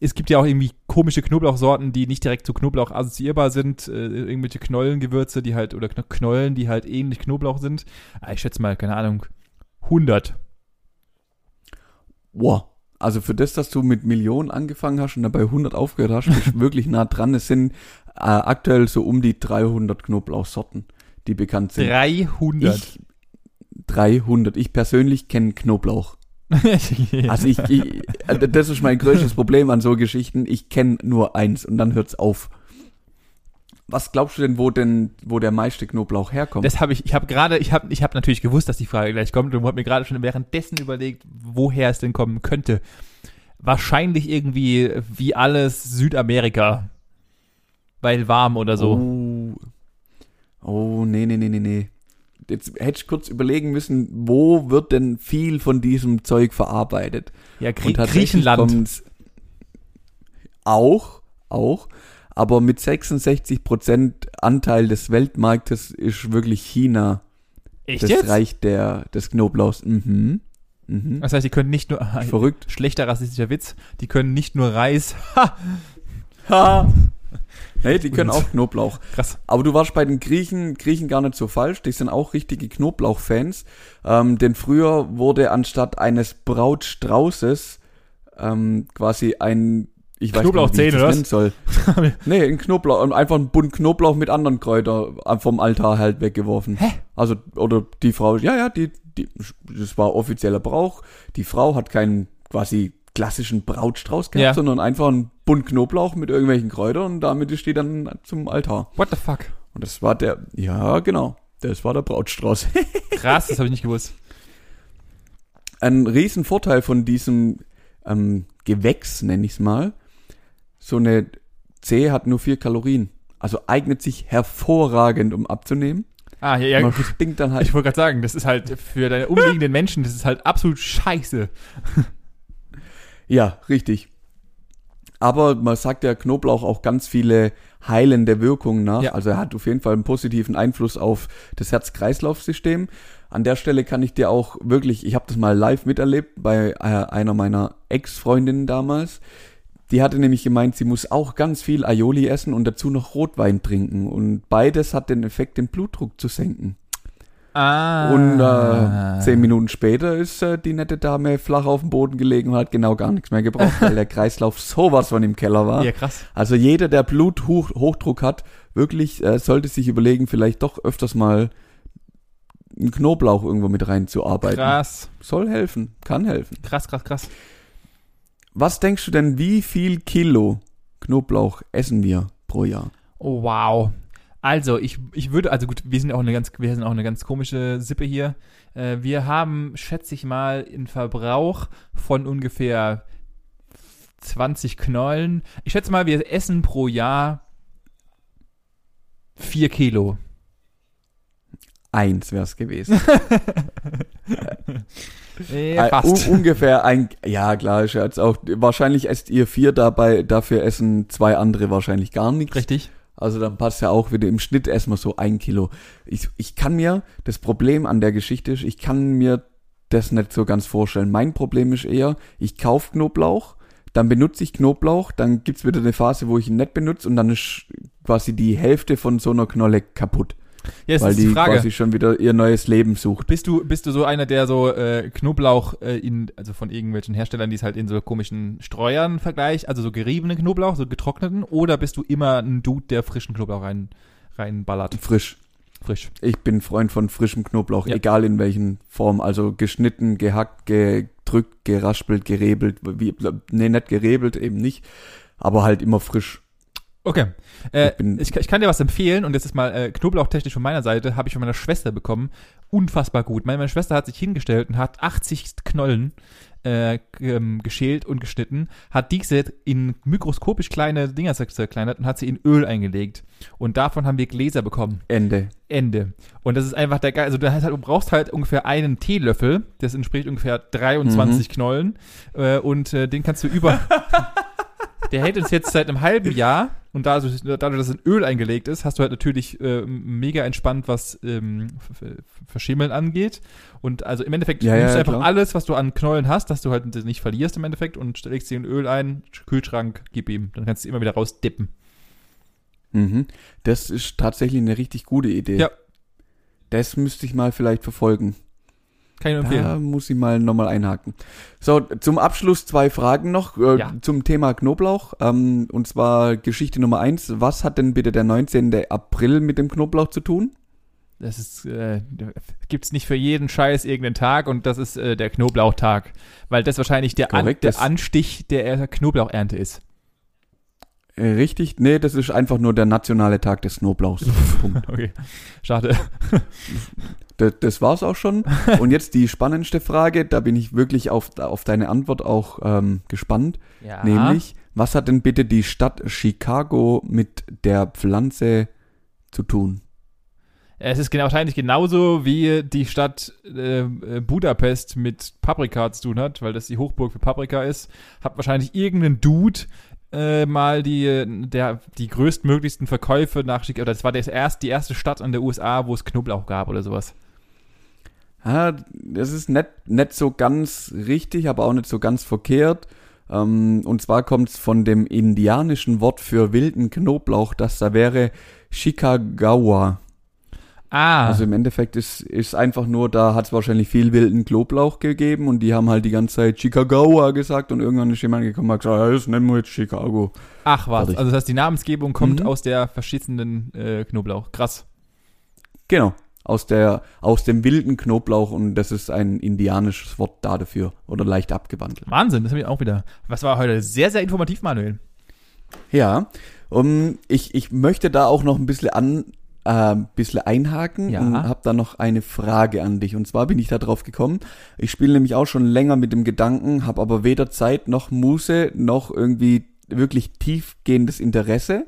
es gibt ja auch irgendwie komische Knoblauchsorten, die nicht direkt zu Knoblauch assoziierbar sind, äh, irgendwelche Knollengewürze, die halt oder Kno- Knollen, die halt ähnlich Knoblauch sind. Ah, Ich schätze mal, keine Ahnung, 100. Wow. Also für das, dass du mit Millionen angefangen hast und dabei 100 aufgehört hast, bist du wirklich nah dran. Es sind äh, aktuell so um die 300 Knoblauchsorten, die bekannt sind. 300. Ich, 300. Ich persönlich kenne Knoblauch. Also ich, ich, äh, das ist mein größtes Problem an so Geschichten. Ich kenne nur eins und dann hört's auf. Was glaubst du denn, wo denn, wo der meiste Knoblauch herkommt? Das habe ich, ich habe gerade, ich habe ich hab natürlich gewusst, dass die Frage gleich kommt und habe mir gerade schon währenddessen überlegt, woher es denn kommen könnte. Wahrscheinlich irgendwie wie alles Südamerika. Weil warm oder so. Oh, oh nee, nee, nee, nee, nee. Jetzt hätte ich kurz überlegen müssen, wo wird denn viel von diesem Zeug verarbeitet? ja, Grie Griechenland. Auch, auch. Aber mit 66% Anteil des Weltmarktes ist wirklich China Echt das jetzt? Reich der, des Knoblauchs. Mhm. Mhm. Das heißt, die können nicht nur, Verrückt. schlechter rassistischer Witz, die können nicht nur Reis, ha, Ha! Nee, die können auch Knoblauch. krass. Aber du warst bei den Griechen, Griechen gar nicht so falsch. Die sind auch richtige Knoblauch-Fans. Ähm, denn früher wurde anstatt eines Brautstraußes ähm, quasi ein ich weiß Knoblauchzehen, nicht, wie ich das nennen soll. nee, ein Knoblauch, einfach ein Bund Knoblauch mit anderen Kräutern vom Altar halt weggeworfen. Hä? Also, oder die Frau, ja, ja, die, die, das war offizieller Brauch. Die Frau hat keinen quasi klassischen Brautstrauß gehabt, Ja. sondern einfach einen Bund Knoblauch mit irgendwelchen Kräutern und damit ist die dann zum Altar. What the fuck? Und das war der, ja, genau, das war der Brautstrauß. Krass, das habe ich nicht gewusst. ein riesen Vorteil von diesem ähm, Gewächs, nenne ich es mal. So eine Zehe hat nur vier Kalorien. Also eignet sich hervorragend, um abzunehmen. Ah, ja, ja Man stinkt dann halt. Ich wollte gerade sagen, das ist halt für deine umliegenden Menschen, das ist halt absolut scheiße. Ja, richtig. Aber man sagt ja Knoblauch auch ganz viele heilende Wirkungen nach. Ja. Also er hat auf jeden Fall einen positiven Einfluss auf das Herz-Kreislauf-System. An der Stelle kann ich dir auch wirklich, ich habe das mal live miterlebt bei äh, einer meiner Ex-Freundinnen damals. Die hatte nämlich gemeint, sie muss auch ganz viel Aioli essen und dazu noch Rotwein trinken. Und beides hat den Effekt, den Blutdruck zu senken. Ah. Und äh, zehn Minuten später ist äh, die nette Dame flach auf dem Boden gelegen und hat genau gar nichts mehr gebraucht, weil der Kreislauf sowas von im Keller war. Ja, krass. Also jeder, der Bluthochdruck hat, wirklich äh, sollte sich überlegen, vielleicht doch öfters mal einen Knoblauch irgendwo mit reinzuarbeiten. Krass. Soll helfen, kann helfen. Krass, krass, krass. Was denkst du denn, wie viel Kilo Knoblauch essen wir pro Jahr? Oh, wow. Also, ich, ich würde, also gut, wir sind auch eine ganz, wir sind auch eine ganz komische Sippe hier. Äh, wir haben, schätze ich mal, einen Verbrauch von ungefähr 20 Knollen. Ich schätze mal, wir essen pro Jahr 4 Kilo. Eins wär's gewesen. Ja, Ein- fast. un ungefähr ein, ja klar, jetzt auch, wahrscheinlich esst ihr vier dabei, dafür essen zwei andere wahrscheinlich gar nichts. Richtig. Also dann passt ja auch wieder, im Schnitt wir so ein Kilo. Ich, ich kann mir, das Problem an der Geschichte ist, ich kann mir das nicht so ganz vorstellen. Mein Problem ist eher, ich kaufe Knoblauch, dann benutze ich Knoblauch, dann gibt's wieder eine Phase, wo ich ihn nicht benutze und dann ist quasi die Hälfte von so einer Knolle kaputt, Ja, weil ist die die quasi schon wieder ihr neues Leben sucht. Bist du, bist du so einer, der so äh, Knoblauch äh, in, also von irgendwelchen Herstellern, die es halt in so komischen Streuern vergleicht, also so geriebenen Knoblauch, so getrockneten, oder bist du immer ein Dude, der frischen Knoblauch rein, reinballert? Frisch. Frisch. Ich bin Freund von frischem Knoblauch, Ja. egal in welchen Form. Also geschnitten, gehackt, gedrückt, geraspelt, gerebelt. Wie, nee, nicht gerebelt, eben nicht. Aber halt immer frisch. Okay. Äh, Ich ich, kann dir was empfehlen und das ist mal äh, knoblauchtechnisch von meiner Seite, habe ich von meiner Schwester bekommen. Unfassbar gut. Meine, meine Schwester hat sich hingestellt und hat 80 Knollen äh, ähm, geschält und geschnitten, hat diese in mikroskopisch kleine Dinger zer- zerkleinert und hat sie in Öl eingelegt. Und davon haben wir Gläser bekommen. Ende. Ende. Und das ist einfach der geil. Also du, hast halt, du brauchst halt ungefähr einen Teelöffel. Das entspricht ungefähr 23 Knollen. Äh, und äh, den kannst du über. der hält uns jetzt seit einem halben Jahr. Und dadurch, dadurch, dass es in Öl eingelegt ist, hast du halt natürlich äh, mega entspannt, was ähm, Verschimmeln angeht. Und also im Endeffekt Ja, nimmst ja, du einfach klar. alles, was du an Knollen hast, dass du halt nicht verlierst im Endeffekt und legst sie in Öl ein, Kühlschrank, gib ihm. Dann kannst du immer wieder rausdippen. Mhm. Das ist tatsächlich eine richtig gute Idee. Ja. Das müsste ich mal vielleicht verfolgen. Kann ich empfehlen. Da muss ich mal nochmal einhaken. So, zum Abschluss zwei Fragen noch äh, Ja. zum Thema Knoblauch. Ähm, und zwar Geschichte Nummer eins. Was hat denn bitte der 19. April mit dem Knoblauch zu tun? Das ist, äh, gibt's nicht für jeden Scheiß irgendeinen Tag und das ist äh, der Knoblauchtag. Weil das wahrscheinlich der, An der Anstich der Knoblauchernte ist. Äh, richtig? Nee, das ist einfach nur der nationale Tag des Knoblauchs. Punkt. Okay, schade. Das, das war's auch schon. Und jetzt die spannendste Frage, da bin ich wirklich auf, auf deine Antwort auch ähm, gespannt. Ja. Nämlich, was hat denn bitte die Stadt Chicago mit der Pflanze zu tun? Es ist genau, wahrscheinlich genauso, wie die Stadt äh, äh, Budapest mit Paprika zu tun hat, weil das die Hochburg für Paprika ist. Hat wahrscheinlich irgendein Dude äh, mal die, der, die größtmöglichsten Verkäufe nach Chicago, oder das war das erst, die erste Stadt in der USA, wo es Knoblauch gab oder sowas. Ah, das ist nicht, nicht so ganz richtig, aber auch nicht so ganz verkehrt. Ähm, und zwar kommt es von dem indianischen Wort für wilden Knoblauch, das da wäre Chicagawa. Ah. Also im Endeffekt ist, ist einfach nur, da hat es wahrscheinlich viel wilden Knoblauch gegeben und die haben halt die ganze Zeit Chicago gesagt und irgendwann ist jemand gekommen und hat gesagt, ja, das nennen wir jetzt Chicago. Ach was, Fertig. also das heißt, die Namensgebung kommt Mhm. aus der verschissenen äh, Knoblauch. Krass. Genau. Aus der, aus dem wilden Knoblauch und das ist ein indianisches Wort da dafür oder leicht abgewandelt. Wahnsinn, das habe ich auch wieder. Was war heute sehr, sehr informativ, Manuel. Ja, um, ich, ich möchte da auch noch ein bisschen an, äh, bisschen einhaken Ja. und habe da noch eine Frage an dich. Und zwar bin ich da drauf gekommen. Ich spiele nämlich auch schon länger mit dem Gedanken, habe aber weder Zeit noch Muße noch irgendwie wirklich tiefgehendes Interesse.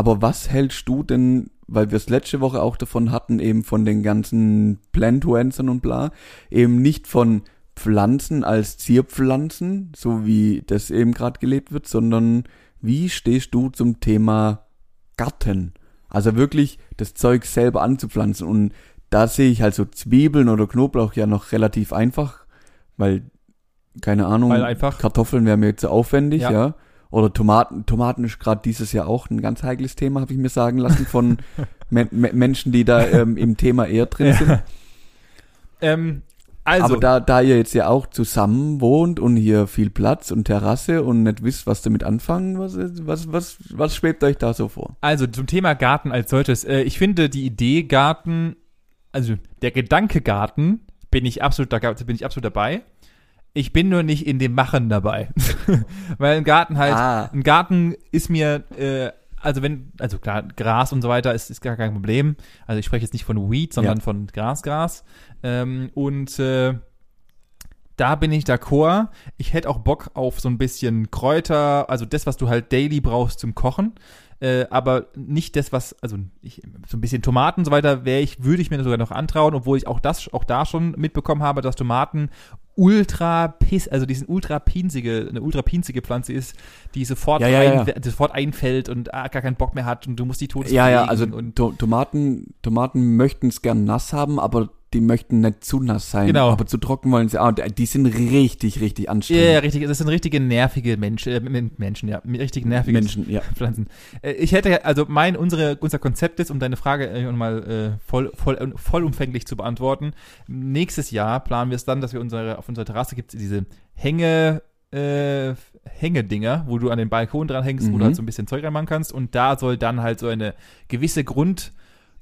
Aber was hältst du denn, weil wir es letzte Woche auch davon hatten, eben von den ganzen Plantuensern und bla, eben nicht von Pflanzen als Zierpflanzen, so wie das eben gerade gelebt wird, sondern wie stehst du zum Thema Garten? Also wirklich das Zeug selber anzupflanzen. Und da sehe ich halt so Zwiebeln oder Knoblauch ja noch relativ einfach, weil, keine Ahnung, Weil Kartoffeln wären mir jetzt so aufwendig, Ja. ja. Oder Tomaten. Tomaten ist gerade dieses Jahr auch ein ganz heikles Thema, habe ich mir sagen lassen von Men Men Menschen, die da ähm, im Thema eher drin sind. Ähm, also, Aber da, da ihr jetzt ja auch zusammen wohnt und hier viel Platz und Terrasse und nicht wisst, was damit anfangen, was, was, was, was schwebt euch da so vor? also zum Thema Garten als solches. Äh, ich finde die Idee Garten, also der Gedanke Garten, bin ich absolut, da bin ich absolut dabei. Ich bin nur nicht in dem Machen dabei. Weil ein Garten halt, Ah. ein Garten ist mir, äh, also wenn, also klar, Gras und so weiter ist, ist gar kein Problem. Also ich spreche jetzt nicht von Weed, sondern Ja. von Gras, Gras. Ähm, und äh, da bin ich d'accord. Ich hätte auch Bock auf so ein bisschen Kräuter, also das, was du halt daily brauchst zum Kochen. Äh, aber nicht das, was, also ich, so ein bisschen Tomaten und so weiter, wäre ich, würde ich mir sogar noch antrauen, obwohl ich auch das, auch da schon mitbekommen habe, dass Tomaten ultra piss, also die sind ultra pinsige, eine ultra pinzige Pflanze ist, die sofort, Ja, ja, ja. ein, sofort einfällt und ah, gar keinen Bock mehr hat und du musst die Todes Ja, ja, also Tomaten, Tomaten möchten es gern nass haben, aber die möchten nicht zu nass sein. Genau. Aber zu trocken wollen sie auch. Die sind richtig, richtig Ja, anstrengend. ja, richtig. Das sind richtige nervige Menschen, äh, Menschen, ja, richtig nervige Menschen, ja. Pflanzen. Äh, ich hätte, also mein, unsere, unser Konzept ist, um deine Frage äh, mal äh, voll, voll, vollumfänglich zu beantworten. Nächstes Jahr planen wir es dann, dass wir unsere, auf unserer Terrasse gibt es diese Hänge, äh, Hängedinger, wo du an den Balkon dran hängst, wo Mhm. du halt so ein bisschen Zeug reinmachen kannst. Und da soll dann halt so eine gewisse Grund,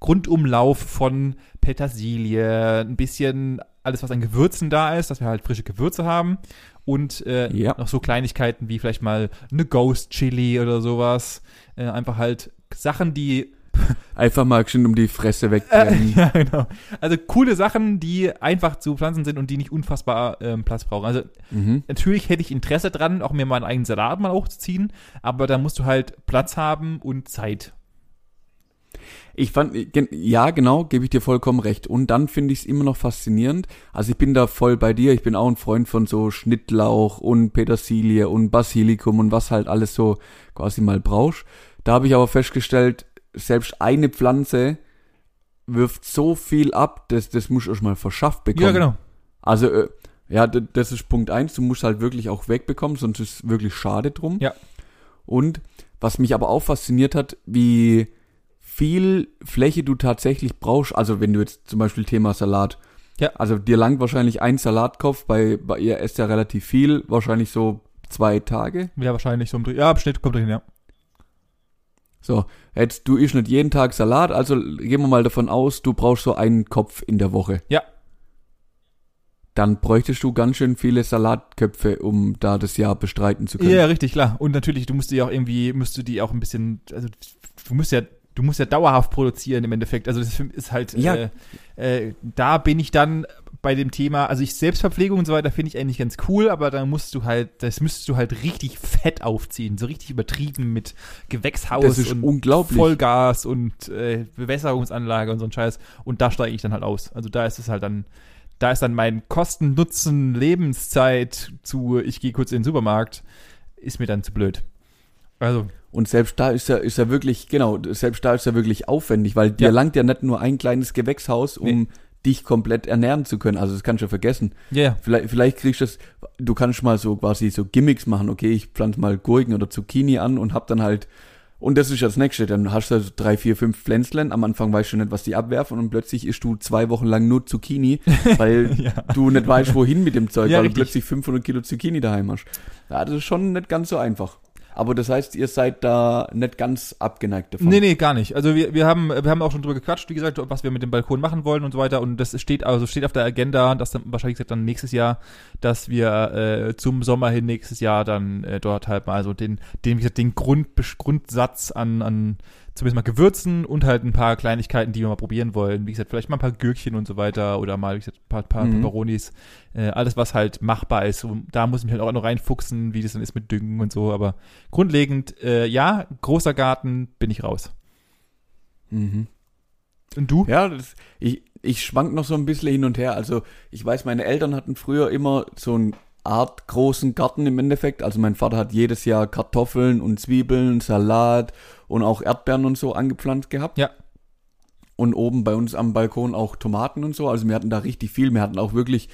Grundumlauf von Petersilie, ein bisschen alles, was an Gewürzen da ist, dass wir halt frische Gewürze haben und äh, Ja. noch so Kleinigkeiten wie vielleicht mal eine Ghost Chili oder sowas. Äh, einfach halt Sachen, die Einfach mal schön um die Fresse äh, wegbrennen. ja genau. Also coole Sachen, die einfach zu pflanzen sind und die nicht unfassbar ähm, Platz brauchen. Also mhm. natürlich hätte ich Interesse dran, auch mir meinen eigenen Salat mal hochzuziehen, aber da musst du halt Platz haben und Zeit. Ich fand, ja, genau, gebe ich dir vollkommen recht. Und dann finde ich es immer noch faszinierend. Also ich bin da voll bei dir. Ich bin auch ein Freund von so Schnittlauch und Petersilie und Basilikum und was halt alles so quasi mal brauchst. Da habe ich aber festgestellt, selbst eine Pflanze wirft so viel ab, das, das muss ich erst mal verschafft bekommen. Ja, genau. Also, äh, ja, das ist Punkt eins. Du musst halt wirklich auch wegbekommen, sonst ist es wirklich schade drum. Ja. Und was mich aber auch fasziniert hat, wie viel Fläche du tatsächlich brauchst. Also wenn du jetzt zum Beispiel Thema Salat. Ja. Also dir langt wahrscheinlich ein Salatkopf, bei, bei ihr esst ja relativ viel, wahrscheinlich so zwei Tage. Ja, wahrscheinlich so im. Ja, im Schnitt kommt er hin, ja. So, jetzt du isst nicht jeden Tag Salat, also gehen wir mal davon aus, du brauchst so einen Kopf in der Woche. Ja. Dann bräuchtest du ganz schön viele Salatköpfe, um da das Jahr bestreiten zu können. Ja, richtig, klar. Und natürlich, du musst die auch irgendwie, musst du die auch ein bisschen, also du musst ja, du musst ja dauerhaft produzieren im Endeffekt. Also das ist halt, Ja. äh, äh, da bin ich dann bei dem Thema, also ich Selbstverpflegung und so weiter finde ich eigentlich ganz cool, aber dann musst du halt, das müsstest du halt richtig fett aufziehen, so richtig übertrieben mit Gewächshaus und. Vollgas und äh, Bewässerungsanlage und so ein Scheiß. Und da steige ich dann halt aus. Also da ist es halt dann, da ist dann mein Kosten-Nutzen, Lebenszeit zu, ich gehe kurz in den Supermarkt, ist mir dann zu blöd. Also, Und selbst da ist er, ist er wirklich, genau, selbst da ist er wirklich aufwendig, weil dir Ja. langt ja nicht nur ein kleines Gewächshaus, um Nee. dich komplett ernähren zu können. Also das kannst du ja vergessen. ja, ja. Vielleicht, vielleicht kriegst du das, du kannst mal so quasi so Gimmicks machen, okay, ich pflanze mal Gurken oder Zucchini an und hab dann halt Und das ist ja das nächste. Dann hast du drei, vier, fünf Pflänzlen. Am Anfang weißt du nicht, was die abwerfen. Und plötzlich isst du zwei Wochen lang nur Zucchini, weil Ja. du nicht weißt, wohin mit dem Zeug, weil richtig. du plötzlich 500 Kilo Zucchini daheim hast. Ja, das ist schon nicht ganz so einfach. Aber das heißt, ihr seid da nicht ganz abgeneigt davon. Nee, nee, gar nicht. Also wir, wir haben wir haben auch schon drüber gequatscht, wie gesagt, was wir mit dem Balkon machen wollen und so weiter. Und das steht also steht auf der Agenda, dass dann wahrscheinlich gesagt dann nächstes Jahr, dass wir äh, zum Sommer hin nächstes Jahr dann äh, dort halt mal so den, den, wie gesagt, den Grund, Grundsatz an, an zumindest mal Gewürzen und halt ein paar Kleinigkeiten, die wir mal probieren wollen. Wie gesagt, vielleicht mal ein paar Gürkchen und so weiter oder mal, wie gesagt, ein paar, paar Mhm. Peperonis. Äh, alles, was halt machbar ist. Und da muss ich mich halt auch noch reinfuchsen, wie das dann ist mit Düngen und so. Aber grundlegend, äh, ja, großer Garten, bin ich raus. Mhm. Und du? Ja, das, ich, ich schwank noch so ein bisschen hin und her. Also ich weiß, meine Eltern hatten früher immer so einen Art großen Garten im Endeffekt. Also mein Vater hat jedes Jahr Kartoffeln und Zwiebeln, Salat und auch Erdbeeren und so angepflanzt gehabt. Ja. Und oben bei uns am Balkon auch Tomaten und so. Also wir hatten da richtig viel. Wir hatten auch wirklich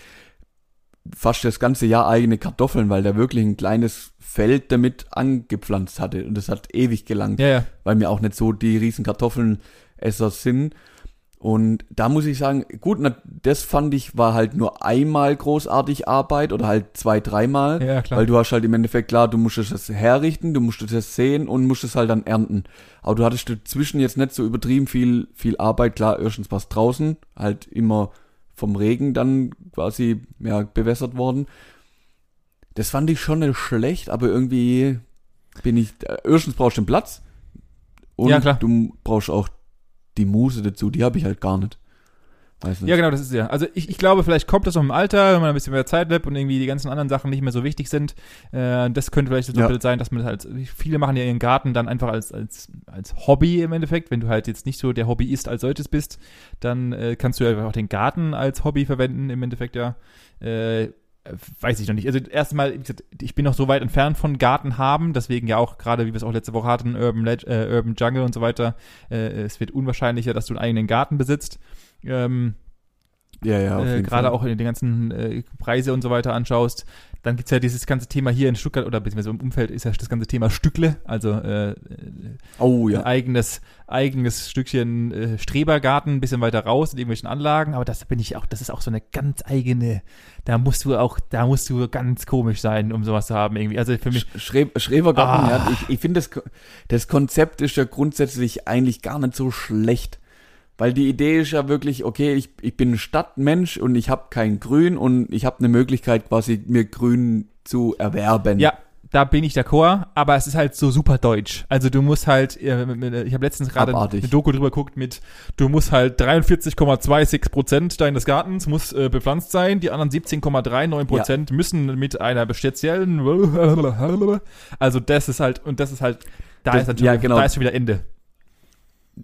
fast das ganze Jahr eigene Kartoffeln, weil der wirklich ein kleines Feld damit angepflanzt hatte. Und das hat ewig gelangt Ja, ja. weil wir auch nicht so die riesen Kartoffelesser sind. Und da muss ich sagen, gut, na, das fand ich, war halt nur einmal großartig Arbeit oder halt zwei, dreimal. Ja, klar. Weil du hast halt im Endeffekt, klar, du musstest das herrichten, du musstest das sehen und musstest halt dann ernten. Aber du hattest dazwischen jetzt nicht so übertrieben viel, viel Arbeit. Klar, erstens was draußen, halt immer vom Regen dann quasi, ja, bewässert worden. Das fand ich schon nicht schlecht, aber irgendwie bin ich, erstens brauchst du den Platz und Ja, klar. du brauchst auch die Muse dazu, die habe ich halt gar nicht. Weiß nicht. Ja, genau, das ist ja. Also ich, ich glaube, vielleicht kommt das noch im Alter, wenn man ein bisschen mehr Zeit hat und irgendwie die ganzen anderen Sachen nicht mehr so wichtig sind. Äh, das könnte vielleicht so ein Ja. Bild sein, dass man halt, viele machen ja ihren Garten dann einfach als, als, als Hobby im Endeffekt. Wenn du halt jetzt nicht so der Hobbyist als solches bist, dann äh, kannst du ja einfach auch den Garten als Hobby verwenden im Endeffekt, ja. Äh, weiß ich noch nicht. Also erstmal, ich bin noch so weit entfernt von Garten haben, deswegen ja auch gerade, wie wir es auch letzte Woche hatten, Urban, Leg äh, Urban Jungle und so weiter. Äh, es wird unwahrscheinlicher, dass du einen eigenen Garten besitzt. Ähm, ja, ja, äh, gerade auch in den ganzen äh, Preise und so weiter anschaust, dann gibt's ja dieses ganze Thema hier in Stuttgart oder beziehungsweise im Umfeld ist ja das ganze Thema Stückle, also äh, äh, Oh ein ja. eigenes, eigenes Stückchen äh, Strebergarten, ein bisschen weiter raus in irgendwelchen Anlagen, aber das bin ich auch, das ist auch so eine ganz eigene, da musst du auch, da musst du ganz komisch sein, um sowas zu haben irgendwie. Also für mich, Schre Schrebergarten, Ah. ja, ich, ich finde das, das Konzept ist ja grundsätzlich eigentlich gar nicht so schlecht. Weil die Idee ist ja wirklich, okay, ich, ich bin ein Stadtmensch und ich habe kein Grün und ich habe eine Möglichkeit quasi mir Grün zu erwerben. ja, da bin ich d'accord, aber es ist halt so super deutsch. Also du musst halt, äh, ich habe letztens gerade eine Doku drüber geguckt mit, du musst halt 43,26 Prozent deines Gartens muss äh, bepflanzt sein, die anderen 17,39 Prozent müssen mit einer speziellen, also das ist halt, und das ist halt, da Das- ist schon, ja, genau. da ist schon wieder Ende.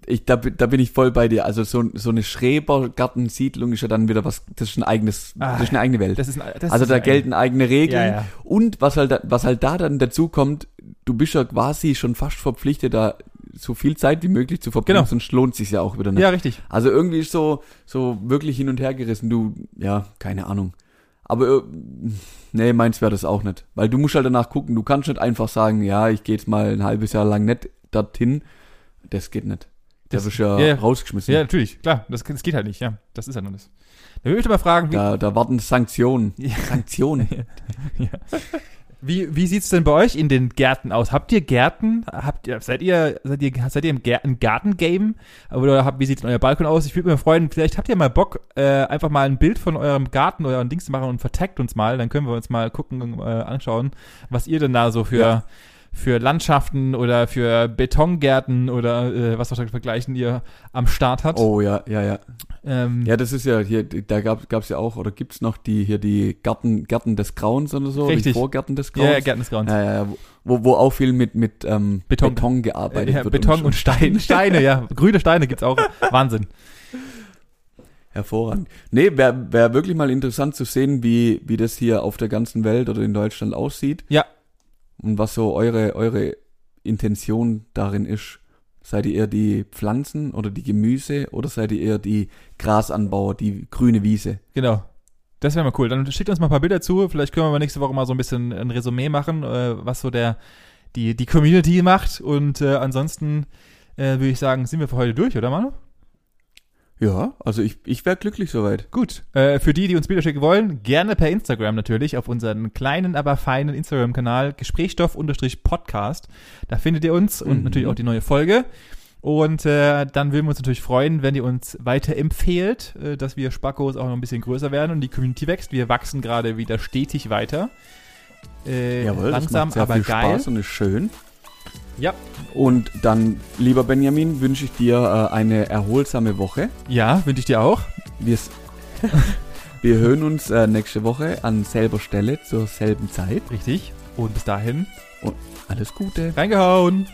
Ich, da, bin- da bin ich voll bei dir. Also so, so eine Schrebergartensiedlung ist ja dann wieder was, das ist ein eigenes, Ah, das ist eine eigene Welt. Das ist, ein- das also ist da gelten eigene Regeln. Ja, ja. Und was halt, da, was halt da dann dazu kommt, du bist ja quasi schon fast verpflichtet, da so viel Zeit wie möglich zu verbringen, Genau. sonst lohnt sich ja auch wieder nicht. Ja, richtig. Also irgendwie ist so, so wirklich hin und her gerissen. Du, ja, keine Ahnung. Aber äh, nee, meins wäre das auch nicht. Weil du musst halt danach gucken, du kannst nicht einfach sagen, ja, ich gehe jetzt mal ein halbes Jahr lang nicht dorthin. Das geht nicht. Da Das- bist du ja, ja, rausgeschmissen. Ja, natürlich, klar, das, das geht halt nicht, ja. Das ist ja nur das. Dann würde ich mal fragen, wie, Da, da warten Sanktionen. Ja. Sanktionen. ja. Wie, wie sieht's denn bei euch in den Gärten aus? Habt ihr Gärten? Habt ihr, seid ihr, seid ihr, seid ihr im Gärten, Gartengame? Oder habt, wie sieht denn euer Balkon aus? Ich würde mir freuen, vielleicht habt ihr mal Bock, äh, einfach mal ein Bild von eurem Garten, euren Dings zu machen und vertagt uns mal. Dann können wir uns mal gucken, äh, anschauen, was ihr denn da so für, Ja. Für Landschaften oder für Betongärten oder äh, was auch vergleichen ihr am Start hat. Oh ja, ja, ja. Ähm, Ja, das ist ja hier, da gab es ja auch, oder gibt's noch die hier die Garten, Gärten des Grauens oder so, Richtig. die Vorgärten des ja, Grauens. ja, Gärten des Grauens. Ja, ja, ja, wo, wo auch viel mit, mit ähm, Beton. Beton, gearbeitet Ja, wird. Beton und Steine. Steine, ja. Grüne Steine gibt's auch. Wahnsinn. Hervorragend. Nee, wäre wär wirklich mal interessant zu sehen, wie, wie das hier auf der ganzen Welt oder in Deutschland aussieht. Ja. Und was so eure, eure Intention darin ist. Seid ihr eher die Pflanzen oder die Gemüse oder seid ihr eher die Grasanbauer, die grüne Wiese? Genau. Das wäre mal cool. Dann schickt uns mal ein paar Bilder zu. Vielleicht können wir nächste Woche mal so ein bisschen ein Resümee machen, äh, was so der, die, die Community macht. Und äh, ansonsten äh, würde ich sagen, sind wir für heute durch, oder Manu? Ja, also ich, ich wäre glücklich soweit. Gut. Äh, für die, die uns Bilder schicken wollen, gerne per Instagram natürlich auf unseren kleinen, aber feinen Instagram-Kanal Gesprächsstoff-Podcast. Da findet ihr uns und Mhm. natürlich auch die neue Folge. Und äh, dann würden wir uns natürlich freuen, wenn ihr uns weiterempfehlt, äh, dass wir Spackos auch noch ein bisschen größer werden und die Community wächst. Wir wachsen gerade wieder stetig weiter. Äh, Jawohl, das langsam, macht sehr aber viel geil. Spaß und ist schön. Ja. Und dann, lieber Benjamin, wünsche ich dir äh, eine erholsame Woche. Ja, wünsche ich dir auch. Wir, wir hören uns äh, nächste Woche an selber Stelle zur selben Zeit. Richtig. Und bis dahin, Alles Gute. reingehauen.